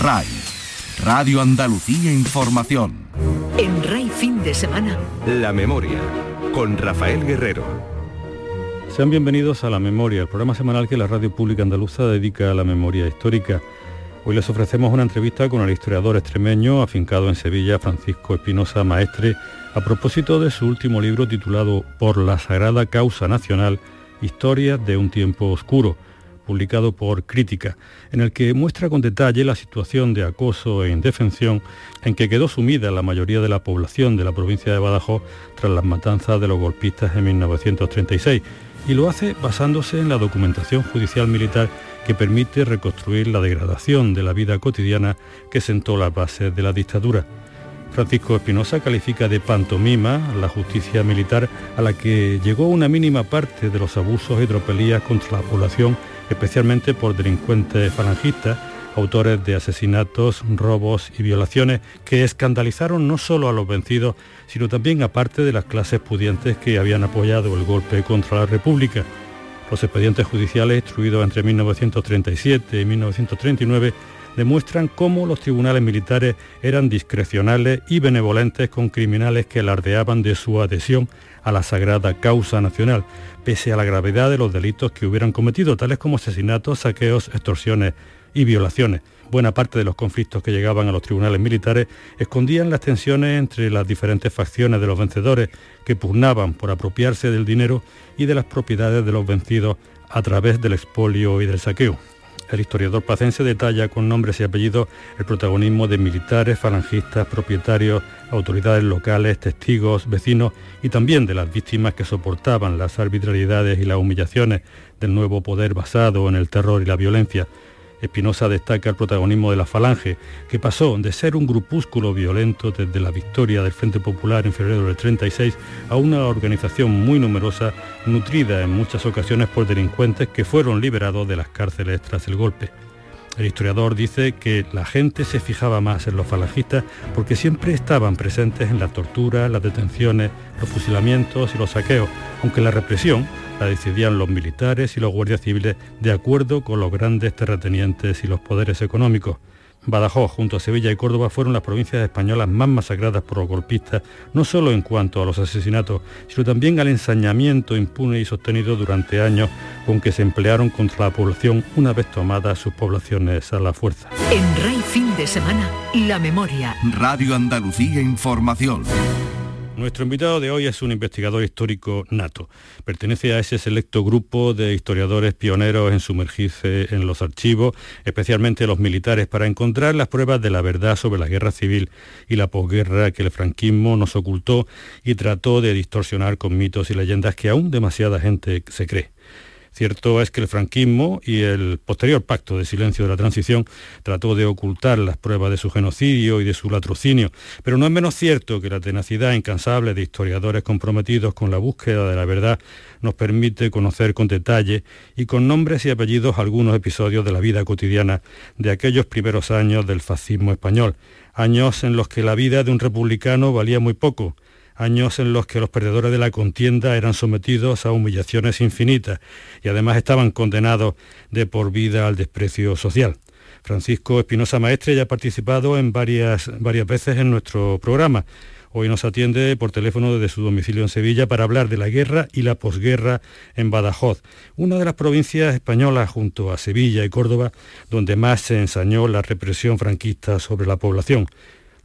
RAI, Radio Andalucía Información. En RAI fin de semana. La memoria, con Rafael Guerrero. Sean bienvenidos a La Memoria, el programa semanal que la Radio Pública Andaluza dedica a la memoria histórica. Hoy les ofrecemos una entrevista con el historiador extremeño afincado en Sevilla, Francisco Espinosa Maestre, a propósito de su último libro titulado Por la Sagrada Causa Nacional, Historias de un tiempo oscuro, publicado por Crítica, en el que muestra con detalle la situación de acoso e indefensión en que quedó sumida la mayoría de la población de la provincia de Badajoz tras las matanzas de los golpistas en 1936, y lo hace basándose en la documentación judicial militar que permite reconstruir la degradación de la vida cotidiana que sentó las bases de la dictadura. Francisco Espinosa califica de pantomima la justicia militar a la que llegó una mínima parte de los abusos y tropelías contra la población, especialmente por delincuentes falangistas, autores de asesinatos, robos y violaciones que escandalizaron no solo a los vencidos, sino también a parte de las clases pudientes que habían apoyado el golpe contra la República. Los expedientes judiciales instruidos entre 1937 y 1939 demuestran cómo los tribunales militares eran discrecionales y benevolentes con criminales que alardeaban de su adhesión a la sagrada causa nacional, pese a la gravedad de los delitos que hubieran cometido, tales como asesinatos, saqueos, extorsiones y violaciones. Buena parte de los conflictos que llegaban a los tribunales militares escondían las tensiones entre las diferentes facciones de los vencedores que pugnaban por apropiarse del dinero y de las propiedades de los vencidos a través del expolio y del saqueo. El historiador pacense detalla con nombres y apellidos el protagonismo de militares, falangistas, propietarios, autoridades locales, testigos, vecinos y también de las víctimas que soportaban las arbitrariedades y las humillaciones del nuevo poder basado en el terror y la violencia. Espinosa destaca el protagonismo de la Falange, que pasó de ser un grupúsculo violento desde la victoria del Frente Popular en febrero del 36 a una organización muy numerosa, nutrida en muchas ocasiones por delincuentes que fueron liberados de las cárceles tras el golpe. El historiador dice que la gente se fijaba más en los falangistas porque siempre estaban presentes en la tortura, las detenciones, los fusilamientos y los saqueos, aunque la represión la decidían los militares y los guardias civiles de acuerdo con los grandes terratenientes y los poderes económicos. Badajoz, junto a Sevilla y Córdoba, fueron las provincias españolas más masacradas por los golpistas, no solo en cuanto a los asesinatos, sino también al ensañamiento impune y sostenido durante años con que se emplearon contra la población una vez tomadas sus poblaciones a la fuerza. En Rey Fin de Semana, La Memoria. Radio Andalucía Información. Nuestro invitado de hoy es un investigador histórico nato. Pertenece a ese selecto grupo de historiadores pioneros en sumergirse en los archivos, especialmente los militares, para encontrar las pruebas de la verdad sobre la guerra civil y la posguerra que el franquismo nos ocultó y trató de distorsionar con mitos y leyendas que aún demasiada gente se cree. Cierto es que el franquismo y el posterior pacto de silencio de la transición trató de ocultar las pruebas de su genocidio y de su latrocinio, pero no es menos cierto que la tenacidad incansable de historiadores comprometidos con la búsqueda de la verdad nos permite conocer con detalle y con nombres y apellidos algunos episodios de la vida cotidiana de aquellos primeros años del fascismo español, años en los que la vida de un republicano valía muy poco, años en los que los perdedores de la contienda eran sometidos a humillaciones infinitas y además estaban condenados de por vida al desprecio social. Francisco Espinosa Maestre ya ha participado en varias, varias veces en nuestro programa. Hoy nos atiende por teléfono desde su domicilio en Sevilla para hablar de la guerra y la posguerra en Badajoz, una de las provincias españolas junto a Sevilla y Córdoba donde más se ensañó la represión franquista sobre la población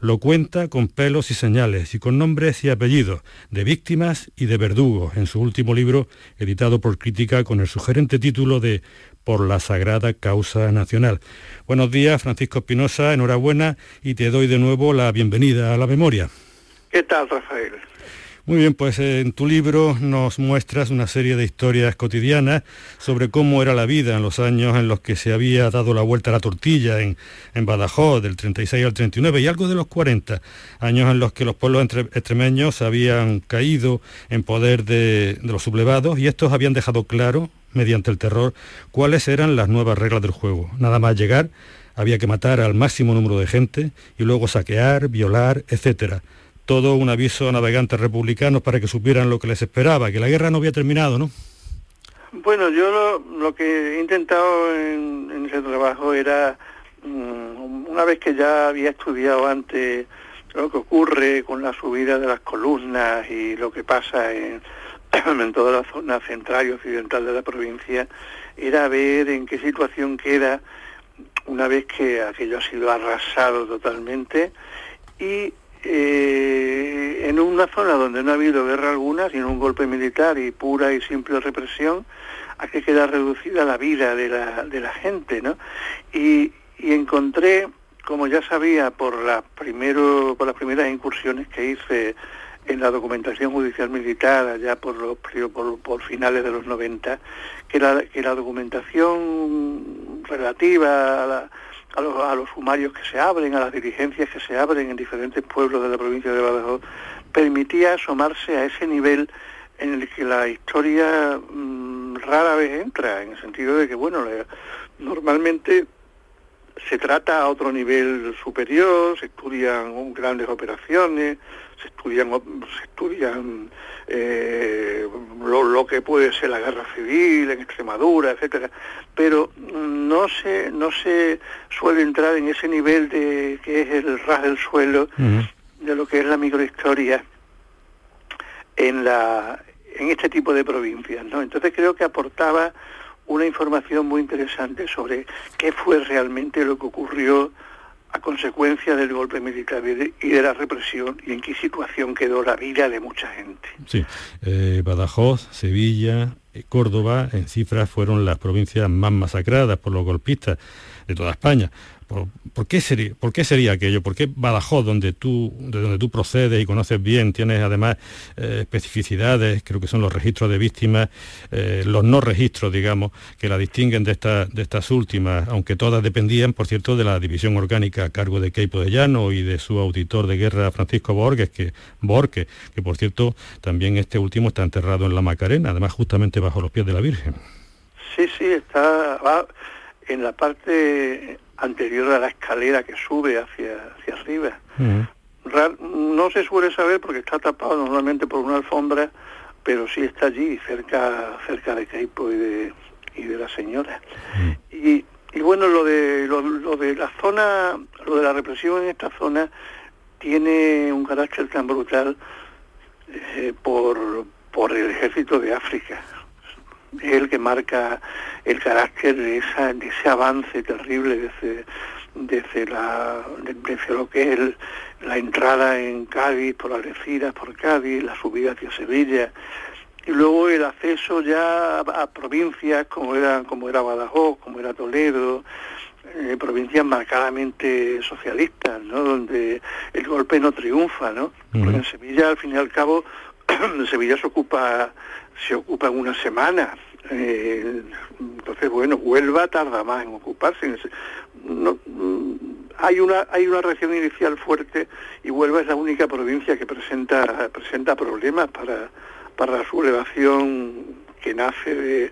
lo cuenta con pelos y señales y con nombres y apellidos de víctimas y de verdugos en su último libro, editado por Crítica con el sugerente título de Por la Sagrada Causa Nacional. Buenos días, Francisco Espinosa, enhorabuena y te doy de nuevo la bienvenida a la memoria. ¿Qué tal, Rafael? Muy bien, pues en tu libro nos muestras una serie de historias cotidianas sobre cómo era la vida en los años en los que se había dado la vuelta a la tortilla en, en Badajoz, del 36 al 39 y algo de los 40, años en los que los pueblos extremeños habían caído en poder de, de los sublevados y estos habían dejado claro, mediante el terror, cuáles eran las nuevas reglas del juego. Nada más llegar, había que matar al máximo número de gente y luego saquear, violar, etcétera todo un aviso a navegantes republicanos para que supieran lo que les esperaba, que la guerra no había terminado, ¿no? Bueno, yo lo, que he intentado en, ese trabajo era mm, una vez que ya había estudiado antes lo que ocurre con la subida de las columnas y lo que pasa en, en toda la zona central y occidental de la provincia, era ver en qué situación queda una vez que aquello ha sido arrasado totalmente y eh, en una zona donde no ha habido guerra alguna, sino un golpe militar y pura y simple represión, a que queda reducida la vida de la, de la gente, ¿no? Y, y encontré, como ya sabía por, la primero, por las primeras incursiones que hice en la documentación judicial militar allá por, los, por, por finales de los 90, que la, que la documentación relativa a la, a los, a los sumarios que se abren, a las diligencias que se abren en diferentes pueblos de la provincia de Badajoz, permitía asomarse a ese nivel en el que la historia mm, rara vez entra, en el sentido de que, bueno, normalmente se trata a otro nivel superior, se estudian grandes operaciones, se estudian, se estudian eh, lo, que puede ser la guerra civil en Extremadura, etcétera, pero no se, no se suele entrar en ese nivel de que es el ras del suelo de lo que es la microhistoria en la en este tipo de provincias, ¿no? Entonces creo que aportaba una información muy interesante sobre qué fue realmente lo que ocurrió a consecuencia del golpe militar y de la represión y en qué situación quedó la vida de mucha gente. Sí, eh, Badajoz, Sevilla, eh, Córdoba, en cifras fueron las provincias más masacradas por los golpistas de toda España. ¿Por, qué sería, ¿Por qué sería aquello? ¿Por qué Badajoz, donde tú, de donde tú procedes y conoces bien, tienes además eh, especificidades, creo que son los registros de víctimas, eh, los no registros, digamos, que la distinguen de, esta, de estas últimas, aunque todas dependían, por cierto, de la división orgánica a cargo de Keipo de Llano y de su auditor de guerra, Francisco Borges, que, Borges, que por cierto también este último está enterrado en la Macarena, además justamente bajo los pies de la Virgen. Sí, sí, está en la parte anterior a la escalera que sube hacia, hacia arriba. no se suele saber porque está tapado normalmente por una alfombra, pero sí está allí, cerca, cerca de Caipo y de, y de la señora. y, y, bueno, lo de, lo, de la zona, lo de la represión en esta zona tiene un carácter tan brutal eh, por, por el ejército de África el que marca el carácter de, esa, de ese avance terrible desde, desde, la, desde lo que es la entrada en Cádiz por Algeciras, por Cádiz, la subida hacia Sevilla, y luego el acceso ya a, provincias como era, como era Badajoz, como era Toledo, eh, provincias marcadamente socialistas, ¿no? donde el golpe no triunfa, ¿no? Porque en Sevilla, al fin y al cabo, Sevilla se ocupa se ocupa en una semana. Eh, entonces, bueno, Huelva tarda más en ocuparse. No, mm, hay una hay una reacción inicial fuerte y Huelva es la única provincia que presenta presenta problemas para para su elevación que nace de,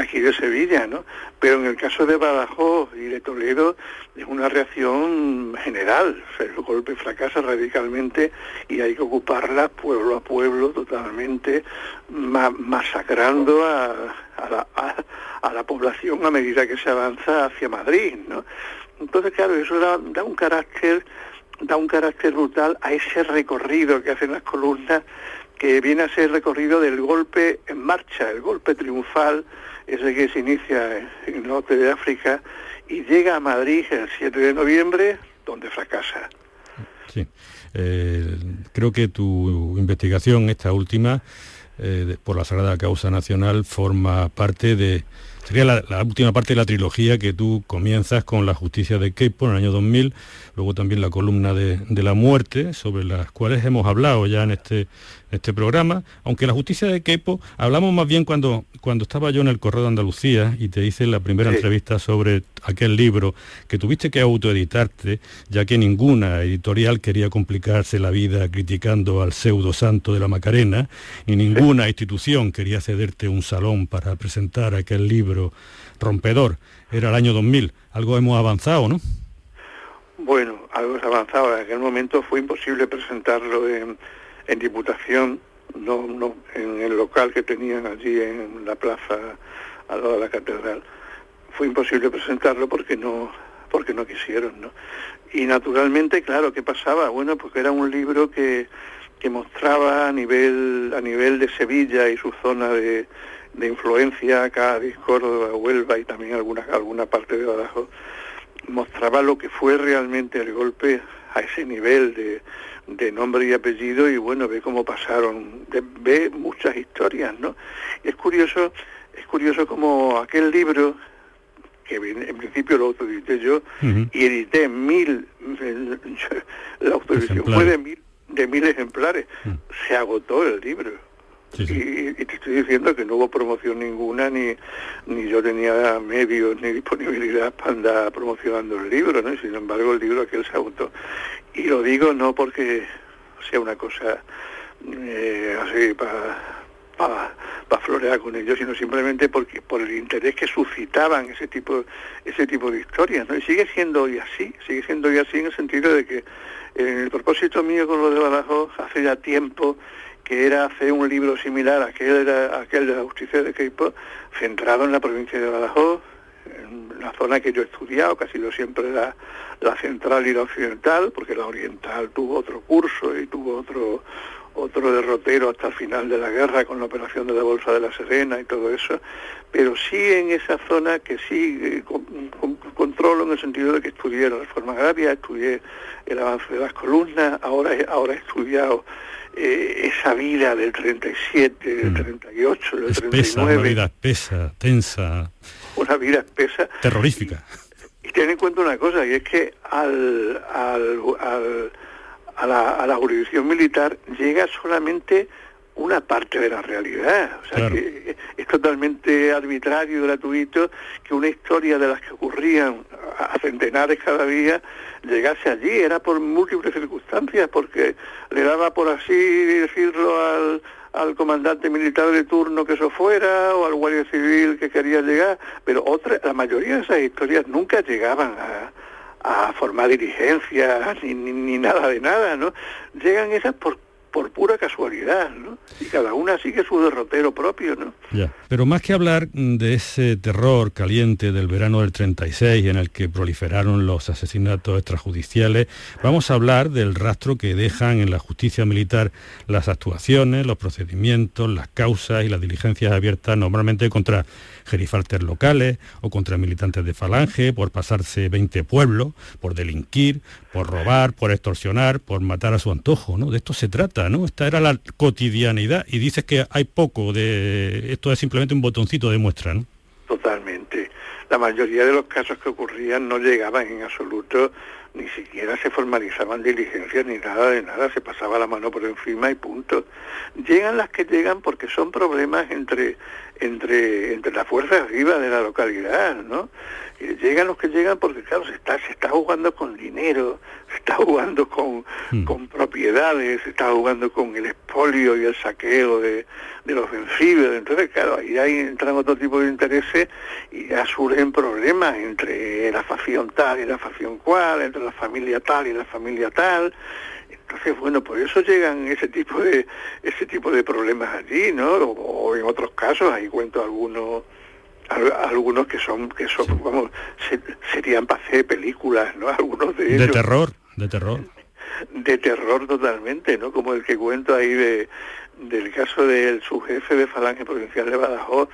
aquí de Sevilla, ¿no? Pero en el caso de Badajoz y de Toledo es una reacción general, el golpe fracasa radicalmente y hay que ocuparla pueblo a pueblo totalmente, masacrando a, la, a, la, población a medida que se avanza hacia Madrid, ¿no? Entonces, claro, eso da, da un carácter da un carácter brutal a ese recorrido que hacen las columnas que viene a ser el recorrido del golpe en marcha, el golpe triunfal, ese que se inicia en el norte de África y llega a Madrid el 7 de noviembre, donde fracasa. Sí, eh, creo que tu investigación, esta última, eh, por la Sagrada Causa Nacional, forma parte de, sería la, última parte de la trilogía que tú comienzas con la justicia de Keipo en el año 2000, luego también la columna de, de, la muerte, sobre las cuales hemos hablado ya en este, este programa, aunque la justicia de Kepo, hablamos más bien cuando, cuando estaba yo en el Correo de Andalucía y te hice la primera entrevista sobre aquel libro que tuviste que autoeditarte, ya que ninguna editorial quería complicarse la vida criticando al pseudo santo de la Macarena, y ninguna institución quería cederte un salón para presentar aquel libro rompedor. Era el año 2000. Algo hemos avanzado, ¿no? Bueno, algo hemos avanzado. En aquel momento fue imposible presentarlo en Diputación, no, no, en el local que tenían allí en la plaza al lado de la catedral. Fue imposible presentarlo porque no, porque no quisieron, ¿no? Y naturalmente, claro, ¿qué pasaba? Bueno, porque era un libro que, que mostraba a nivel, a nivel de Sevilla y su zona de, de influencia, Cádiz, Córdoba, Huelva y también alguna, alguna parte de Badajoz, mostraba lo que fue realmente el golpe a ese nivel de, de nombre y apellido y bueno, ve cómo pasaron, ve muchas historias, ¿no? es curioso, es curioso como aquel libro, que en principio lo autoedité yo, y edité mil, la autorización fue de mil, de mil ejemplares, mm. se agotó el libro. Y, te estoy diciendo que no hubo promoción ninguna, ni, ni yo tenía medios ni disponibilidad para andar promocionando el libro, ¿no? sin embargo el libro aquel se agotó. Y lo digo no porque sea una cosa eh, así para para florear con ellos, sino simplemente porque por el interés que suscitaban ese tipo ese tipo de historias, ¿no? Y sigue siendo hoy así, sigue siendo hoy así en el sentido de que el propósito mío con lo de Badajoz hace ya tiempo que era hacer un libro similar a aquel, a aquel de la justicia de Keipo, centrado en la provincia de Badajoz, en la zona que yo he estudiado, casi lo siempre la, la central y la occidental, porque la oriental tuvo otro curso y tuvo otro otro derrotero hasta el final de la guerra con la operación de la Bolsa de la Serena y todo eso, pero sí en esa zona que sí eh, controlo en el sentido de que estudié la reforma agraria, estudié el avance de las columnas, ahora, ahora he estudiado eh, esa vida del 37, del 38, mm. del espesa, 39. Una vida espesa, tensa. Una vida espesa. Terrorífica. Y, ten en cuenta una cosa, y es que al, al, a, la, a la jurisdicción militar llega solamente una parte de la realidad. O sea, que es totalmente arbitrario y gratuito que una historia de las que ocurrían a centenares cada día llegase allí. Era por múltiples circunstancias, porque le daba, por así decirlo, al, al comandante militar de turno que eso fuera, o al guardia civil que quería llegar, pero otra, la mayoría de esas historias nunca llegaban a, a formar dirigencias ni, ni, nada de nada, ¿no? Llegan esas por por pura casualidad, ¿no? Y cada una sigue su derrotero propio, ¿no? Ya, pero más que hablar de ese terror caliente del verano del 36 en el que proliferaron los asesinatos extrajudiciales, vamos a hablar del rastro que dejan en la justicia militar las actuaciones, los procedimientos, las causas y las diligencias abiertas normalmente contra gerifaltes locales o contra militantes de Falange por pasarse 20 pueblos, por delinquir, por robar, por extorsionar, por matar a su antojo, ¿no? De esto se trata, ¿no? Esta era la cotidianidad y dices que hay poco de esto es simplemente un botoncito de muestra, ¿no? Totalmente. La mayoría de los casos que ocurrían no llegaban en absoluto ni siquiera se formalizaban diligencias ni nada de nada, se pasaba la mano por encima y punto. Llegan las que llegan porque son problemas entre entre entre las fuerzas vivas de la localidad, ¿no? llegan los que llegan porque claro se está se está jugando con dinero se está jugando con, hmm. con propiedades se está jugando con el expolio y el saqueo de, de los vencidos entonces claro ahí, ahí entran otro tipo de intereses y ya surgen problemas entre la facción tal y la facción cual entre la familia tal y la familia tal. Entonces, bueno, por eso llegan ese tipo de ese tipo de problemas allí, ¿no? O, en otros casos, ahí cuento algunos algunos que son que son vamos serían para hacer películas no algunos de de terror de terror. De terror totalmente no como el que cuento ahí de del caso del subjefe de Falange Provincial de Badajoz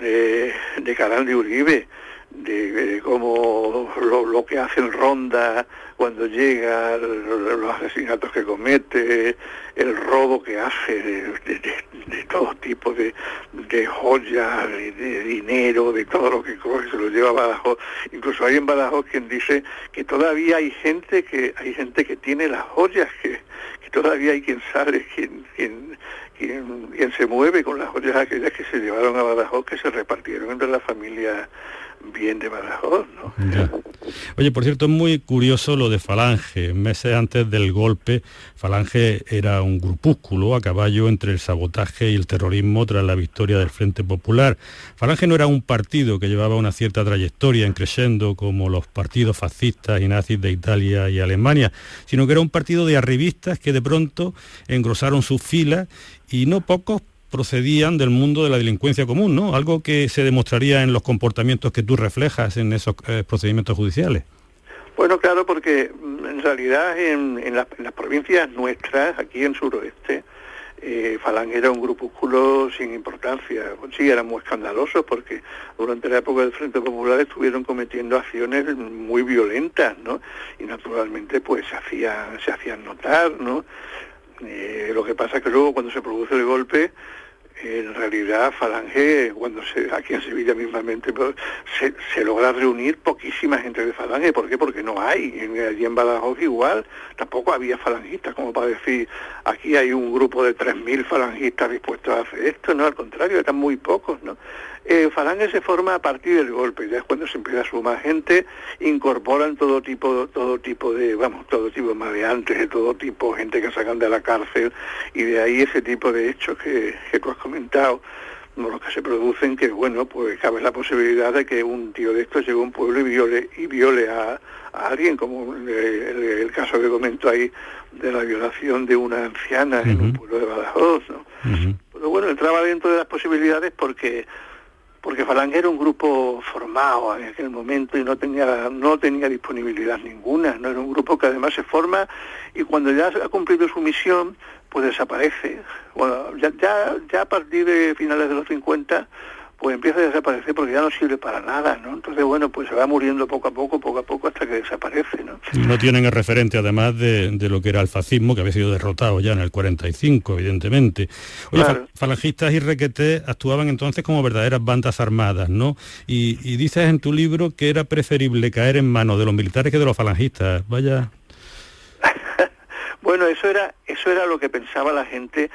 de, de Carán de Uribe de, cómo lo, que hacen Ronda cuando llega, los asesinatos que comete, el robo que hace de, todo tipo de, de joyas, de, dinero, de todo lo que coge, se lo lleva a Badajoz. Incluso hay en Badajoz quien dice que todavía hay gente que hay gente que tiene las joyas, que, que todavía hay quien sale, quien, quien, quien, quien se mueve con las joyas aquellas que se llevaron a Badajoz, que se repartieron entre la familia bien de Badajoz, ¿no? Oye, por cierto, es muy curioso lo de Falange. Meses antes del golpe, Falange era un grupúsculo a caballo entre el sabotaje y el terrorismo tras la victoria del Frente Popular. Falange no era un partido que llevaba una cierta trayectoria en creciendo como los partidos fascistas y nazis de Italia y Alemania, sino que era un partido de arribistas que de pronto engrosaron sus filas y no pocos procedían del mundo de la delincuencia común, ¿no? Algo que se demostraría en los comportamientos que tú reflejas en esos eh, procedimientos judiciales. Bueno, claro, porque mm, en realidad en, las provincias nuestras, aquí en suroeste, eh, Falange era un grupúsculo sin importancia. Sí, eran muy escandalosos porque durante la época del Frente Popular estuvieron cometiendo acciones muy violentas, ¿no? Y naturalmente pues se hacían, se hacían notar, ¿no? Eh, lo que pasa es que luego cuando se produce el golpe, en realidad Falange, cuando se, aquí en Sevilla mismamente, pues, se, logra reunir poquísima gente de Falange. ¿Por qué? Porque no hay. Allí en Badajoz igual tampoco había falangistas, como para decir, aquí hay un grupo de 3.000 falangistas dispuestos a hacer esto. No, al contrario, eran muy pocos, ¿no? Eh, Falange se forma a partir del golpe, ya es cuando se empieza a sumar gente, incorporan todo tipo, todo tipo de, vamos, todo tipo de maleantes, de todo tipo, gente que sacan de la cárcel, y de ahí ese tipo de hechos que, que tú has comentado, los que se producen, que bueno, pues cabe la posibilidad de que un tío de estos llegue a un pueblo y viole, y viole a, alguien, como el, caso que comento ahí de la violación de una anciana en un pueblo de Badajoz, ¿no? Pero bueno, entraba dentro de las posibilidades porque porque Falange era un grupo formado en aquel momento y no tenía, no tenía disponibilidad ninguna, no era un grupo que además se forma y cuando ya ha cumplido su misión, pues desaparece. Bueno, ya, ya, ya a partir de finales de los 50 pues empieza a desaparecer porque ya no sirve para nada, ¿no? Entonces, bueno, pues se va muriendo poco a poco, poco a poco, hasta que desaparece, ¿no? No tienen el referente, además, de, lo que era el fascismo, que había sido derrotado ya en el 45, evidentemente. Oye, falangistas y requetés actuaban entonces como verdaderas bandas armadas, ¿no? Y, y dices en tu libro que era preferible caer en manos de los militares que de los falangistas. Vaya... bueno, eso era, eso era lo que pensaba la gente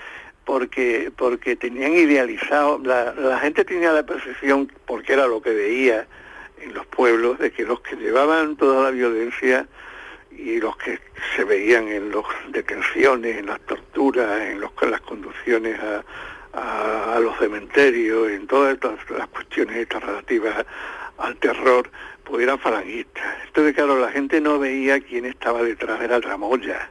porque porque tenían idealizado, la, gente tenía la percepción, porque era lo que veía en los pueblos, de que los que llevaban toda la violencia y los que se veían en las detenciones, en las torturas, en, los, las conducciones a, los cementerios, en todas las cuestiones estas relativas al terror, pues eran falangistas. Entonces, claro, la gente no veía quién estaba detrás de la tramoya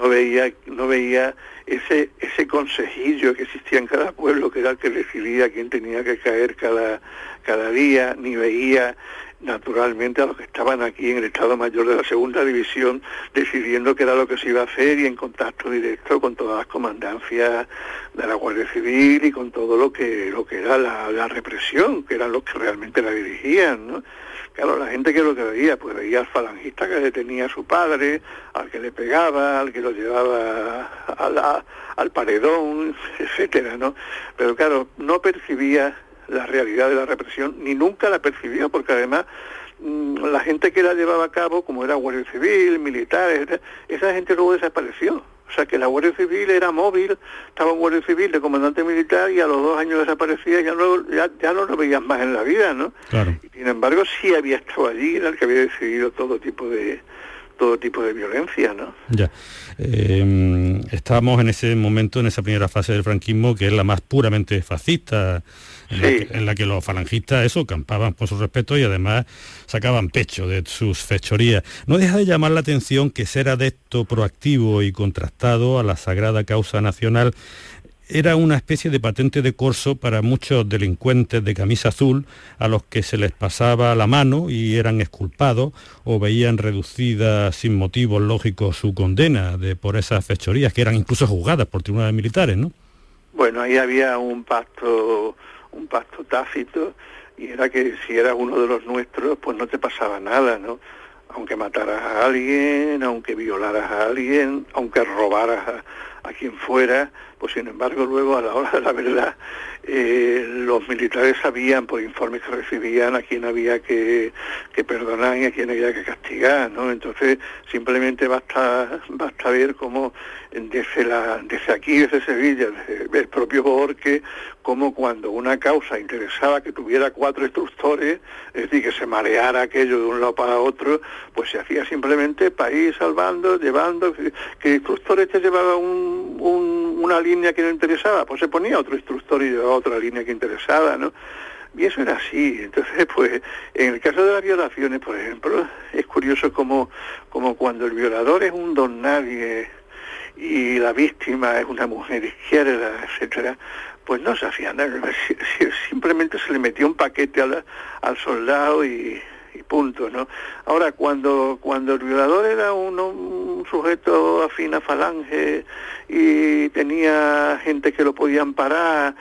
no veía, no veía ese, ese consejillo que existía en cada pueblo, que era el que decidía quién tenía que caer cada, cada día, ni veía naturalmente a los que estaban aquí en el Estado Mayor de la Segunda División decidiendo qué era lo que se iba a hacer y en contacto directo con todas las comandancias de la Guardia Civil y con todo lo que lo que era la, la represión, que eran los que realmente la dirigían, ¿no? Claro, la gente que lo que veía, pues veía al falangista que detenía a su padre, al que le pegaba, al que lo llevaba al paredón, etcétera, ¿no? Pero claro, no percibía la realidad de la represión, ni nunca la percibió, porque además mm, la gente que la llevaba a cabo, como era Guardia Civil, militares, esa gente luego desapareció. O sea que la Guardia Civil era móvil, estaba en Guardia Civil de comandante militar y a los dos años desaparecía y ya no, ya, ya no lo veías más en la vida, ¿no? Claro. sin embargo sí había estado allí, era el que había decidido todo tipo de todo tipo de violencia, ¿no? Ya. Eh, estábamos en ese momento, en esa primera fase del franquismo, que es la más puramente fascista, en, la, que, los falangistas eso campaban por su respeto y además sacaban pecho de sus fechorías. No deja de llamar la atención que ser adepto proactivo y contrastado a la sagrada causa nacional era una especie de patente de corso para muchos delincuentes de camisa azul a los que se les pasaba la mano y eran exculpados o veían reducida sin motivos lógicos su condena de, por esas fechorías que eran incluso juzgadas por tribunales militares, ¿no? Bueno, ahí había un pacto un pacto tácito y era que si eras uno de los nuestros, pues no te pasaba nada, ¿no? Aunque mataras a alguien, aunque violaras a alguien, aunque robaras a, a quien fuera, pues sin embargo luego a la hora de la verdad eh, los militares sabían por informes que recibían a quién había que, perdonar y a quién había que castigar, ¿no? Entonces simplemente basta, basta ver cómo desde, la, desde aquí, desde Sevilla, el propio Borque, como cuando una causa interesaba que tuviera cuatro instructores, es decir, que se mareara aquello de un lado para otro, pues se hacía simplemente país salvando, llevando, que instructores te llevaba un, una línea que no interesaba, pues se ponía otro instructor y llevaba otra línea que interesaba, ¿no? Y eso era así. Entonces, pues, en el caso de las violaciones, por ejemplo, es curioso como, como cuando el violador es un don nadie y la víctima es una mujer izquierda, etcétera, pues no se hacía nada. Simplemente se le metió un paquete al, al soldado y, y punto, ¿no? Ahora, cuando, cuando el violador era un sujeto afín a falange y tenía gente que lo podían parar,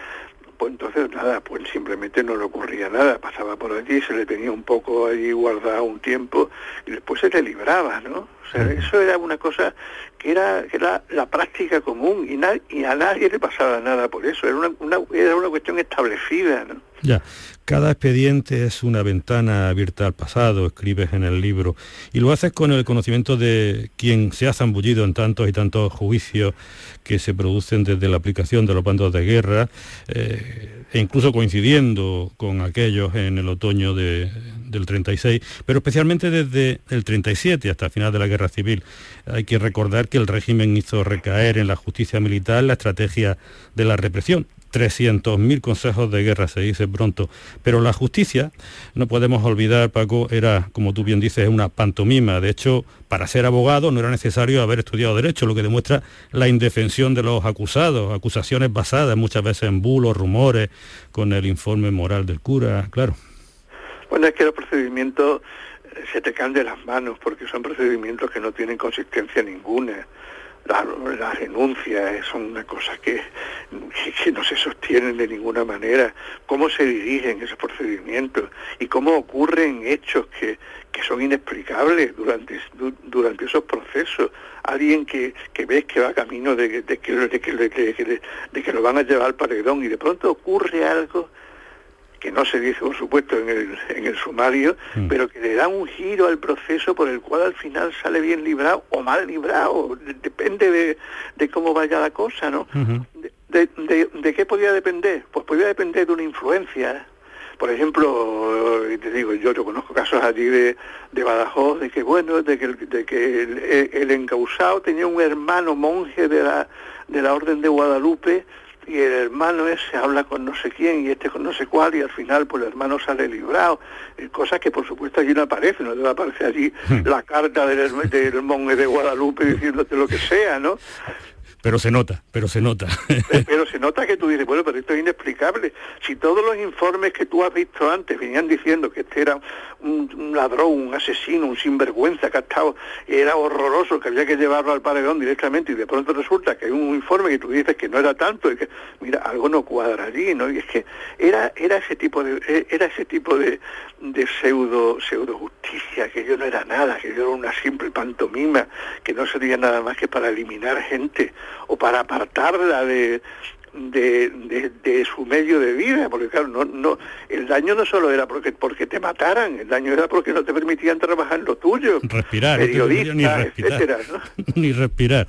pues entonces nada, pues simplemente no le ocurría nada, pasaba por allí, se le tenía un poco allí guardado un tiempo y después se le libraba, ¿no? O sea, eso era una cosa que era, que era la práctica común y, y a nadie le pasaba nada por eso, era una, era una cuestión establecida, ¿no? Ya, cada expediente es una ventana abierta al pasado, escribes en el libro, y lo haces con el conocimiento de quien se ha zambullido en tantos y tantos juicios que se producen desde la aplicación de los bandos de guerra, eh, e incluso coincidiendo con aquellos en el otoño del 36, pero especialmente desde el 37 hasta el final de la guerra civil. Hay que recordar que el régimen hizo recaer en la justicia militar la estrategia de la represión 300.000 consejos de guerra, se dice pronto. Pero la justicia, no podemos olvidar, Paco, era, como tú bien dices, una pantomima. De hecho, para ser abogado no era necesario haber estudiado derecho, lo que demuestra la indefensión de los acusados, acusaciones basadas muchas veces en bulos, rumores, con el informe moral del cura, claro. Bueno, es que los procedimientos eh, se te caen de las manos porque son procedimientos que no tienen consistencia ninguna las renuncias son una cosa que, que, no se sostienen de ninguna manera, cómo se dirigen esos procedimientos y cómo ocurren hechos que, que son inexplicables durante, durante esos procesos. Alguien que, que ves que va camino de, de, que, de, de, que lo van a llevar al paredón y de pronto ocurre algo que no se dice por supuesto en el, en el sumario, mm. pero que le da un giro al proceso por el cual al final sale bien librado o mal librado, depende de, de cómo vaya la cosa, ¿no? de, de, qué podía depender? Pues podía depender de una influencia. Por ejemplo, te digo, yo, yo conozco casos allí de, de Badajoz, de que bueno, de que, de que el, el, encausado tenía un hermano monje de la, de la Orden de Guadalupe, y el hermano ese habla con no sé quién y este con no sé cuál y al final pues el hermano sale librado, eh, cosas que por supuesto allí no aparecen, no debe aparecer allí la carta del, del monje de Guadalupe diciéndote lo que sea, ¿no? Pero se nota, pero se nota. pero se nota que tú dices, bueno, pero esto es inexplicable. Si todos los informes que tú has visto antes venían diciendo que este era un, ladrón, un asesino, un sinvergüenza que ha estado, era horroroso, que había que llevarlo al paredón directamente y de pronto resulta que hay un informe que tú dices que no era tanto y que, mira, algo no cuadra allí, ¿no? Y es que era, era ese tipo de, e, era ese tipo de, de pseudo, pseudo justicia, que yo no era nada, que yo era una simple pantomima, que no sería nada más que para eliminar gente o para apartarla de, de, de, su medio de vida, porque claro, no, no, el daño no solo era porque, porque te mataran, el daño era porque no te permitían trabajar en lo tuyo. Respirar, ni respirar, ni respirar,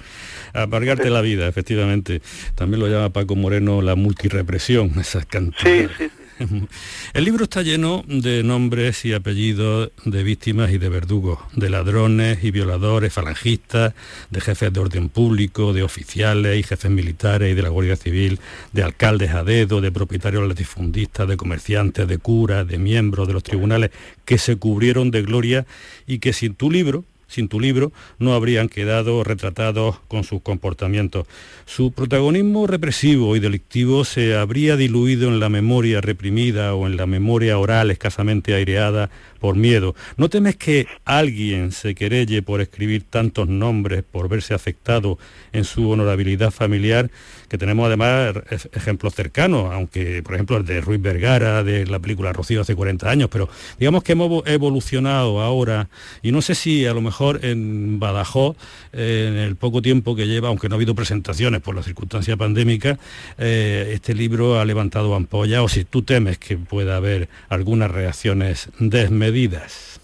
amargarte la vida, efectivamente. También lo llama Paco Moreno la multirepresión, esas cantidades. Sí, sí, El libro está lleno de nombres y apellidos de víctimas y de verdugos, de ladrones y violadores, falangistas, de jefes de orden público, de oficiales y jefes militares y de la Guardia Civil, de alcaldes a dedo, de propietarios latifundistas, de comerciantes, de curas, de miembros de los tribunales que se cubrieron de gloria y que sin tu libro sin tu libro no habrían quedado retratados con sus comportamientos. Su protagonismo represivo y delictivo se habría diluido en la memoria reprimida o en la memoria oral escasamente aireada por miedo. ¿No temes que alguien se querelle por escribir tantos nombres, por verse afectado en su honorabilidad familiar? que tenemos además ejemplos cercanos, aunque por ejemplo el de Ruiz Vergara, de la película Rocío hace 40 años, pero digamos que hemos evolucionado ahora y no sé si a lo mejor en Badajoz, eh, en el poco tiempo que lleva, aunque no ha habido presentaciones por la circunstancia pandémica, eh, este libro ha levantado ampolla o si tú temes que pueda haber algunas reacciones desmedidas.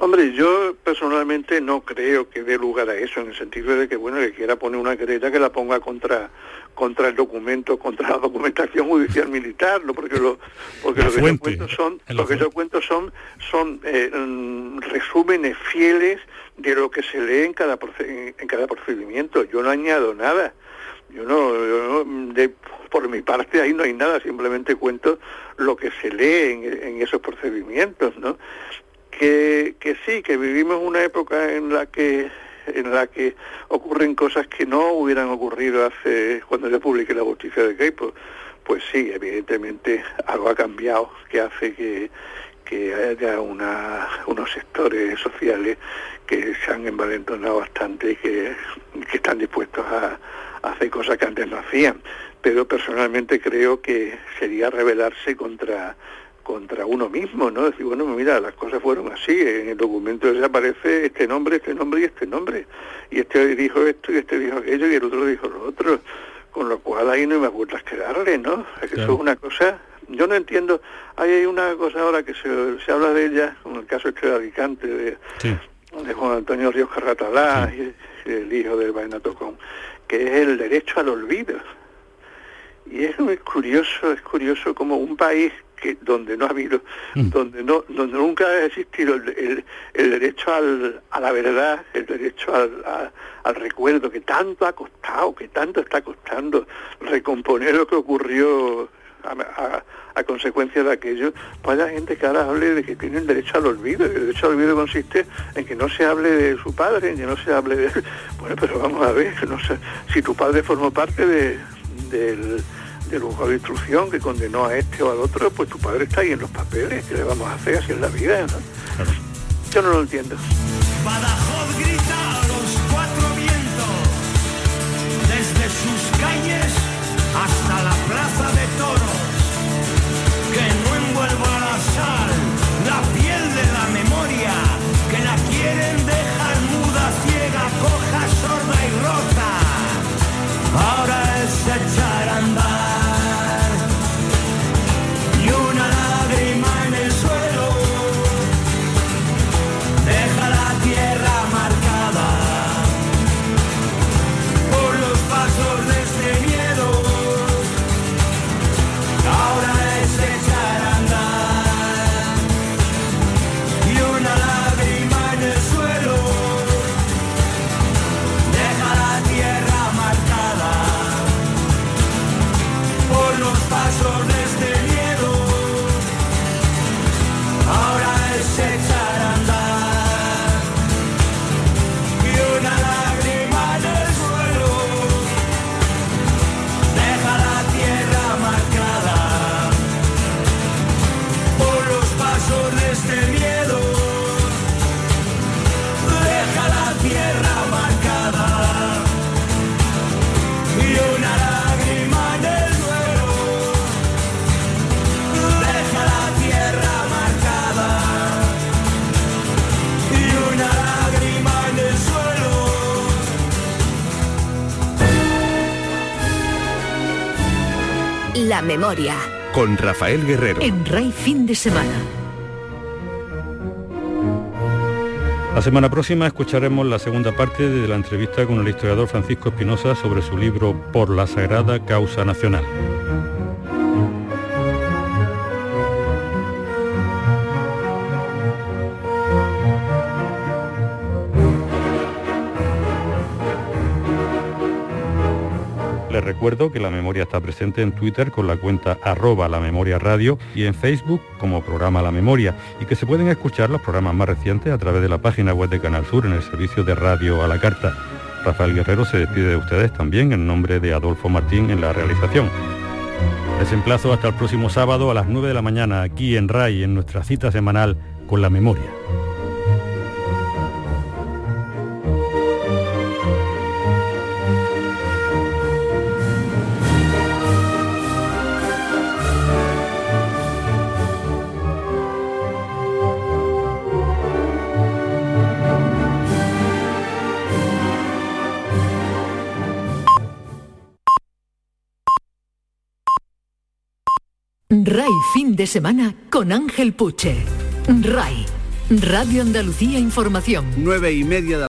Hombre, yo personalmente no creo que dé lugar a eso, en el sentido de que, bueno, que quiera poner una querella que la ponga contra contra el documento, contra la documentación judicial militar, ¿no? porque lo, porque lo que yo cuento son, lo que yo cuento son, son eh, mm, resúmenes fieles de lo que se lee en cada en cada procedimiento. Yo no añado nada. Yo no, yo no de, por mi parte ahí no hay nada, simplemente cuento lo que se lee en, en esos procedimientos, ¿no? Que, que sí, que vivimos una época en la que en la que ocurren cosas que no hubieran ocurrido hace cuando yo publiqué la justicia de Gay, pues, pues sí, evidentemente algo ha cambiado que hace que, que haya una, unos sectores sociales que se han envalentonado bastante y que, están dispuestos a, hacer cosas que antes no hacían. Pero personalmente creo que sería rebelarse contra contra uno mismo, ¿no? Decir, bueno, mira, las cosas fueron así, en el documento aparece este nombre, este nombre y este nombre, y este dijo esto y este dijo aquello y el otro dijo lo otro, con lo cual ahí no me vueltas que darle, ¿no? Es que eso es una cosa, yo no entiendo, hay una cosa ahora que se, se habla de ella, como el caso este de Alicante, de, de Juan Antonio Ríos Carratalá, y, el hijo del Vaina Tocón, que es el derecho al olvido. Y es muy curioso, es curioso como un país que donde no ha habido, mm. donde no, donde nunca ha existido el, el, derecho al, a la verdad, el derecho al, al, recuerdo que tanto ha costado, que tanto está costando recomponer lo que ocurrió a, a, consecuencia de aquello, pues haya gente que ahora hable de que tienen derecho al olvido, el derecho al olvido consiste en que no se hable de su padre, en que no se hable de... Bueno, pero vamos a ver, no sé, si tu padre formó parte de, del del juzgado de instrucción que condenó a este o al otro, pues tu padre está ahí en los papeles, ¿qué le vamos a hacer? Así es la vida, ¿no? Yo no lo entiendo. Badajoz grita a los cuatro vientos, desde sus calles hasta la plaza de toros, que no envuelva la sal, La memoria. Con Rafael Guerrero. En Rey Fin de Semana. La semana próxima escucharemos la segunda parte de la entrevista con el historiador Francisco Espinosa sobre su libro Por la Sagrada Causa Nacional. Recuerdo que la memoria está presente en Twitter con la cuenta arroba la memoria radio y en Facebook como programa La Memoria y que se pueden escuchar los programas más recientes a través de la página web de Canal Sur en el servicio de radio a la carta. Rafael Guerrero se despide de ustedes también en nombre de Adolfo Martín en la realización. Les emplazo hasta el próximo sábado a las 9 de la mañana aquí en RAI en nuestra cita semanal con la memoria. De semana con Ángel Puche. RAI, Radio Andalucía Información. Nueve y media de